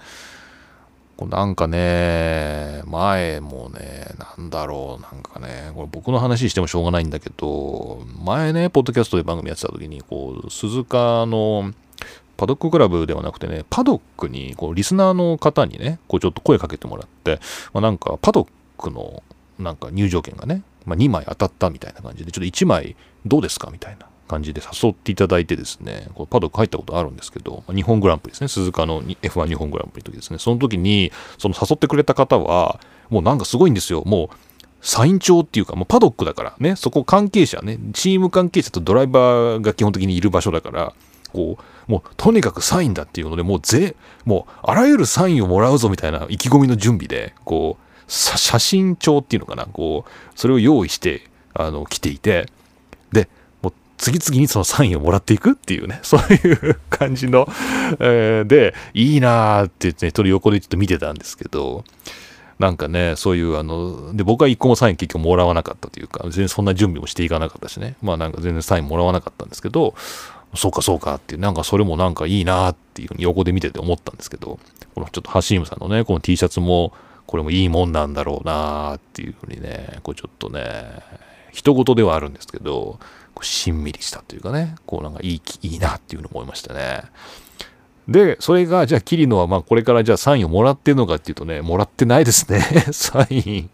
なんかね、前もね、なんだろう、なんかね、これ僕の話してもしょうがないんだけど、前ね、ポッドキャストで番組やってた時に、こう、鈴鹿のパドッククラブではなくてね、パドックに、こう、リスナーの方にね、こう、ちょっと声かけてもらって、まあ、なんか、パドックの、なんか入場券がね、まあ、2枚当たったみたいな感じで、ちょっと1枚どうですかみたいな。感じで誘っていただいてですね、こうパドック入ったことあるんですけど、日本グランプリですね、鈴鹿の F1 日本グランプリの時ですね、その時に、その誘ってくれた方は、もうなんかすごいんですよ、もう、サイン帳っていうか、もうパドックだからね、そこ関係者ね、チーム関係者とドライバーが基本的にいる場所だから、こう、もうとにかくサインだっていうので、もうぜ、もうあらゆるサインをもらうぞみたいな意気込みの準備で、こう、写真帳っていうのかな、こう、それを用意して、あの、来ていて、で次々にそのサインをもらっていくっていうね、そういう感じの、えー、で、いいなーって言ってね、一人横でちょっと見てたんですけど、なんかね、そういう、あの、で、僕は一個もサイン結局もらわなかったというか、全然そんな準備もしていかなかったしね、まあなんか全然サインもらわなかったんですけど、そうかそうかっていう、なんかそれもなんかいいなっていうふうに横で見てて思ったんですけど、このちょっとハシームさんのね、この T シャツも、これもいいもんなんだろうなっていうふうにね、こうちょっとね、人事ではあるんですけど、しんみりしたというかね、こうなんかいい、いいなっていうのを思いましたね。で、それが、じゃあ、キリノは、まあ、これからじゃあサインをもらってるのかっていうとね、もらってないですね。サイン。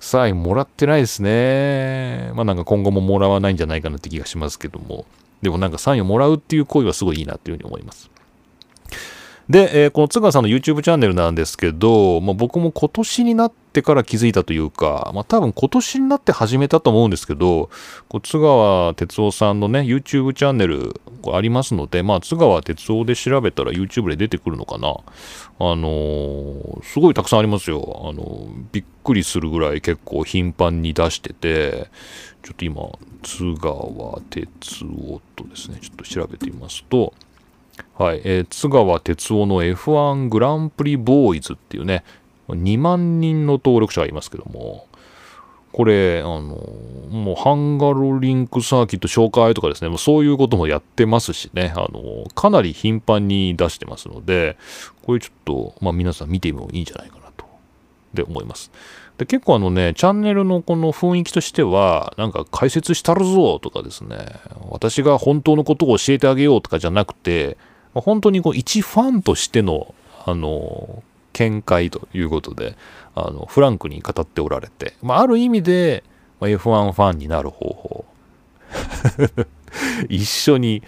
サインもらってないですね。まあ、なんか今後ももらわないんじゃないかなって気がしますけども。でもなんかサインをもらうっていう行為はすごいいいなっていうふうに思います。で、えー、この津川さんの YouTube チャンネルなんですけど、まあ、僕も今年になってから気づいたというか、まあ、多分今年になって始めたと思うんですけど、こ津川哲夫さんのね、YouTube チャンネルありますので、まあ、津川哲夫で調べたら YouTube で出てくるのかな。あのー、すごいたくさんありますよ。あのー、びっくりするぐらい結構頻繁に出してて、ちょっと今、津川哲夫とですね、ちょっと調べてみますと、はい、えー、津川哲夫の F1 グランプリボーイズっていうね、2万人の登録者がいますけども、これ、あの、もうハンガロリンクサーキット紹介とかですね、もうそういうこともやってますしね、あの、かなり頻繁に出してますので、これちょっと、まあ皆さん見てもいいんじゃないかなと、で思います。で結構あのね、チャンネルのこの雰囲気としては、なんか解説したるぞとかですね、私が本当のことを教えてあげようとかじゃなくて、本当にこう一ファンとしての、あの、見解ということで、あの、フランクに語っておられて、まあ、ある意味で、まあ、F1 ファンになる方法、一緒に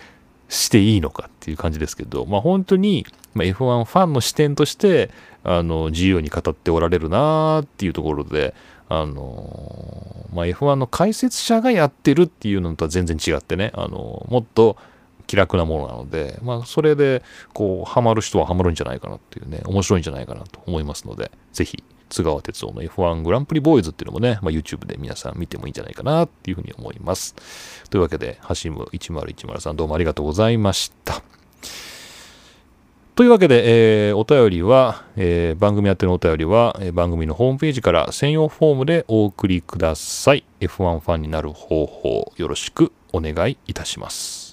していいのかっていう感じですけど、まあ、本当に、F1 ファンの視点として、あの、自由に語っておられるなっていうところで、あの、まあ、F1 の解説者がやってるっていうのとは全然違ってね、あの、もっと、気楽なものなので、まあ、それで、こう、ハマる人はハマるんじゃないかなっていうね、面白いんじゃないかなと思いますので、ぜひ、津川哲夫の F1 グランプリボーイズっていうのもね、まあ、YouTube で皆さん見てもいいんじゃないかなっていうふうに思います。というわけで、ハシム1010さんどうもありがとうございました。というわけで、えー、お便りは、えー、番組宛てのお便りは、えー、番組のホームページから専用フォームでお送りください。F1 ファンになる方法、よろしくお願いいたします。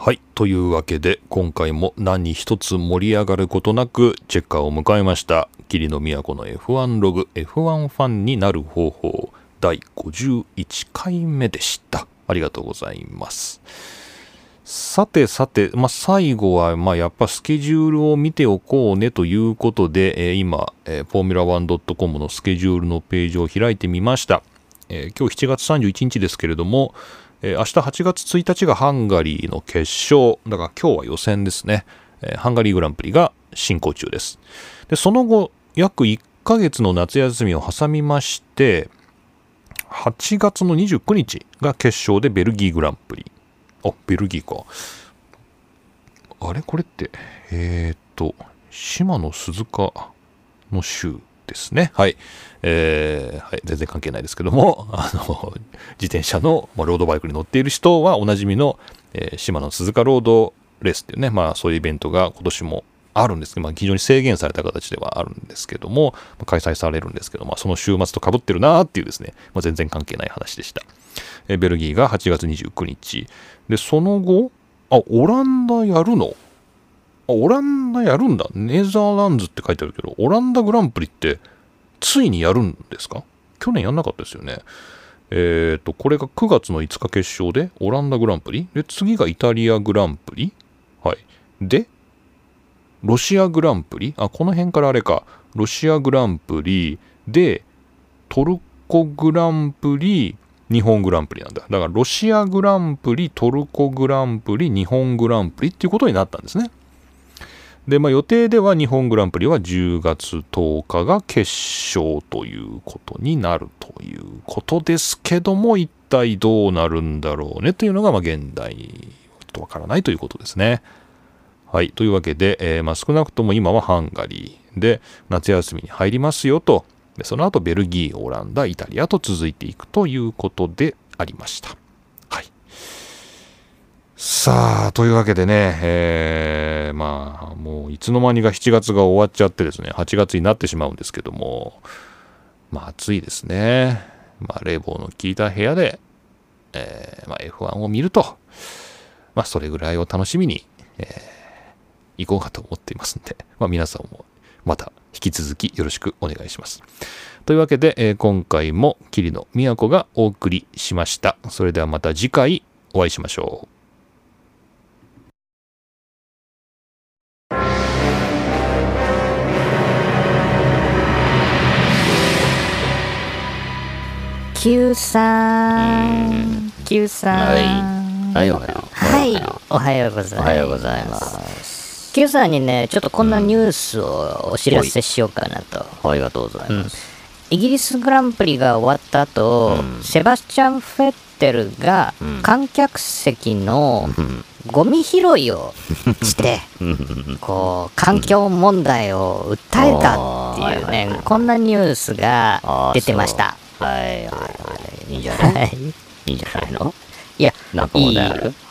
はい。というわけで、今回も何一つ盛り上がることなく、チェッカーを迎えました。霧の都の F1 ログ、F1 ファンになる方法、第51回目でした。ありがとうございます。さてさて、まあ、最後は、ま、やっぱスケジュールを見ておこうねということで、えー、今、えー、フォーミュラ 1.com のスケジュールのページを開いてみました。えー、今日7月31日ですけれども、えー、明日8月1日がハンガリーの決勝。だから今日は予選ですね。えー、ハンガリーグランプリが進行中です。で、その後、約1ヶ月の夏休みを挟みまして、8月の29日が決勝でベルギーグランプリ。あ、ベルギーか。あれ？これって、えー、っと、島野鈴鹿の州？ですね。はい。えーはい、全然関係ないですけども、あの、自転車の、まあ、ロードバイクに乗っている人はおなじみの、えー島野鈴鹿ロードレースっていうね、まあそういうイベントが今年もあるんですけど、まあ、非常に制限された形ではあるんですけども、開催されるんですけど、まあ、その週末と被ってるなーっていうですね、まあ、全然関係ない話でした。えーベルギーが8月29日。で、その後、あ、オランダやるの、オランダやるんだ。ネザーランズって書いてあるけど、オランダグランプリって、ついにやるんですか？去年やんなかったですよね。えっ、と、これが9月の5日決勝で、オランダグランプリ？で、次がイタリアグランプリ？はい。で、ロシアグランプリ？あ、この辺からあれか。ロシアグランプリ？で、トルコグランプリ、日本グランプリなんだ。だから、ロシアグランプリ、トルコグランプリ、日本グランプリっていうことになったんですね。で、まあ、予定では日本グランプリは10月10日が決勝ということになるということですけども、一体どうなるんだろうねというのが、まあ、現代、ちょっとわからないということですね。はい。というわけで、えーまあ、少なくとも今はハンガリーで夏休みに入りますよと、でその後ベルギー、オランダ、イタリアと続いていくということでありました。さあ、というわけでね、えーまあ、もういつの間にか7月が終わっちゃってですね、8月になってしまうんですけども、まあ暑いですね。まあ冷房の効いた部屋で、えーまあ、F1 を見ると、まあそれぐらいを楽しみに、えー行こうかと思っていますんで、まあ皆さんもまた引き続きよろしくお願いします。というわけで、えー今回も桐野都がお送りしました。それではまた次回お会いしましょう。九さん、九さん。はい、おはよう。はい、おはようございます。おはようございます。Q さんにね、ちょっとこんなニュースをお知らせしようかなと。ありがとうございます。イギリスグランプリが終わった後、セバスチャン・フェッテルが観客席のゴミ拾いをして、こう、環境問題を訴えたっていうね、こんなニュースが出てました。はい、はい、はい。いいんじゃないはい。いいんじゃないのいやなん、かいい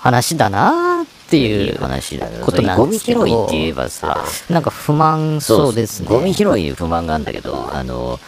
話だなーっていう話だことなんゴミですけど拾いって言えばさ、なんか不満そうですね。ゴミ拾いに不満があるんだけど、あの、は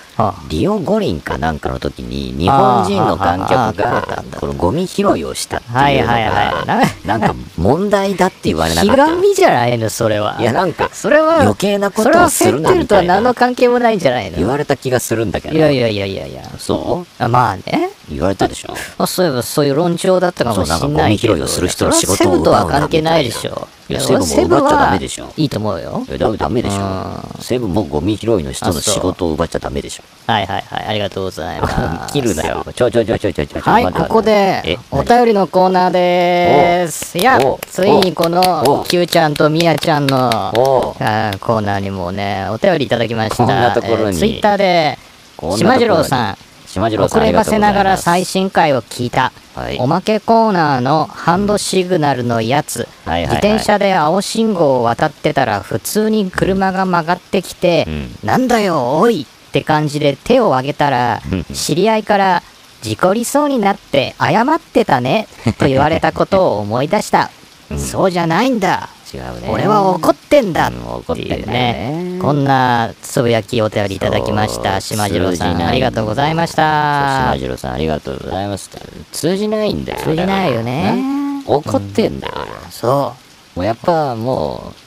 リオ五輪かなんかの時に、日本人の観客がこのゴミ拾いをしたっていうのが、はいはいはいななんか問題だって言われなかひった。がみじゃないの、それは。いや、なんか、それは、余計なことをするなみたいな何の関係もないんじゃないの言われた気がするんだけど。いやいやいやいやいや。そあまあね。う言われたでしょ あそういえばそういう論調だったかもしれないけど。そうなんかゴミ拾いをする人の仕事をとは関係ないでしょ。いやセブも奪っちゃダメでしょいいと思うよ。えだダメでしうょ。セブンもゴミ拾いの人の仕事を奪っちゃダメでしょ。はいはいはい。ありがとうございます。切るなよ。ちょちょちょちょちょちょ。はい、ここでえ、お便りのコーナーでーす。いやお、ついにこおの、Q ちゃんとみやちゃんの、コーナーにもね、お便りいただきました。こんなところにツイッターで、こんなところに島次郎さん、島次郎遅ればせながら最新回を聞いた、はい。おまけコーナーのハンドシグナルのやつ、はいはいはい。自転車で青信号を渡ってたら普通に車が曲がってきて、うん。なんだよおいって感じで手を挙げたら知り合いから事故りそうになって謝ってたねと言われたことを思い出した、そうじゃないんだ違うね。俺は怒ってんだうん怒っていうってんだよねね。こんなつぶやきお便りいただきました。島次郎さん、ありがとうございました島。次郎さんありがとうございます。通じないんだよ。通じないよねな怒ってんだよ。そもうやっぱもう、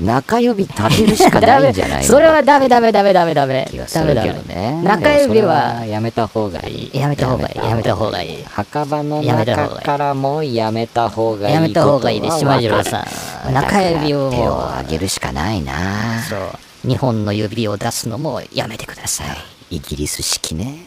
中指立てるしう。かないんじゃないの？それはダメダメダメダメダメダメダメるけど。ね。中指はやめた方がいい。やめた方がいい。やめた方がいい。墓場の中からもやめた方がいい。やめた方がいいです、島次郎さん。中指を手を上げるしかないな。そう。日本の指を出すのもやめてください。イギリス式ね。